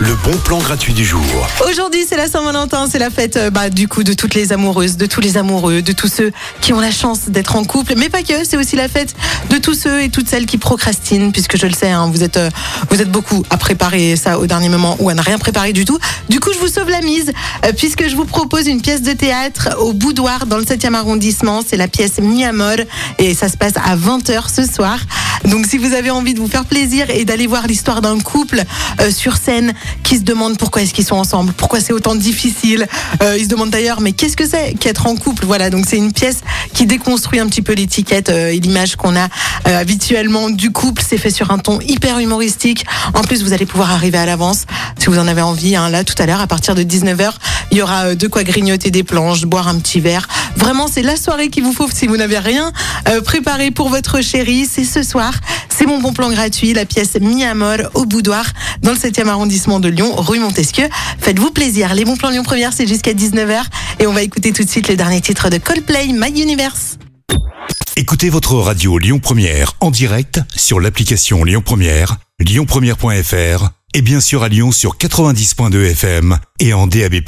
le bon plan gratuit du jour. Aujourd'hui, c'est la Saint-Valentin, c'est la fête euh, bah, du coup de toutes les amoureuses, de tous les amoureux, de tous ceux qui ont la chance d'être en couple, mais pas que. C'est aussi la fête de tous ceux et toutes celles qui procrastinent, puisque je le sais, hein, vous êtes euh, vous êtes beaucoup à préparer ça au dernier moment ou à ne rien préparer du tout. Du coup, je vous sauve la mise, euh, puisque je vous propose une pièce de théâtre au Boudoir dans le 7e arrondissement. C'est la pièce Mi Amor et ça se passe à 20h ce soir. Donc si vous avez envie de vous faire plaisir et d'aller voir l'histoire d'un couple euh, sur scène qui se demande pourquoi est-ce qu'ils sont ensemble, pourquoi c'est autant difficile, euh, ils se demandent d'ailleurs mais qu'est-ce que c'est qu'être en couple? Voilà, donc c'est une pièce qui déconstruit un petit peu l'étiquette euh, et l'image qu'on a euh, habituellement du couple. C'est fait sur un ton hyper humoristique. En plus, vous allez pouvoir arriver à l'avance si vous en avez envie. Hein, là, tout à l'heure, à partir de 19h, il y aura euh, de quoi grignoter des planches, boire un petit verre. Vraiment, c'est la soirée qu'il vous faut si vous n'avez rien euh, préparé pour votre chérie. C'est ce soir. C'est mon bon plan gratuit, la pièce Mi Amor au Boudoir dans le 7e arrondissement de Lyon, rue Montesquieu. Faites-vous plaisir. Les bons plans Lyon Première, c'est jusqu'à 19h. Et on va écouter tout de suite les derniers titres de Coldplay, My Universe. Écoutez votre radio Lyon Première en direct sur l'application Lyon Première, lyonpremière.fr et bien sûr à Lyon sur 90.2 FM et en DAB+.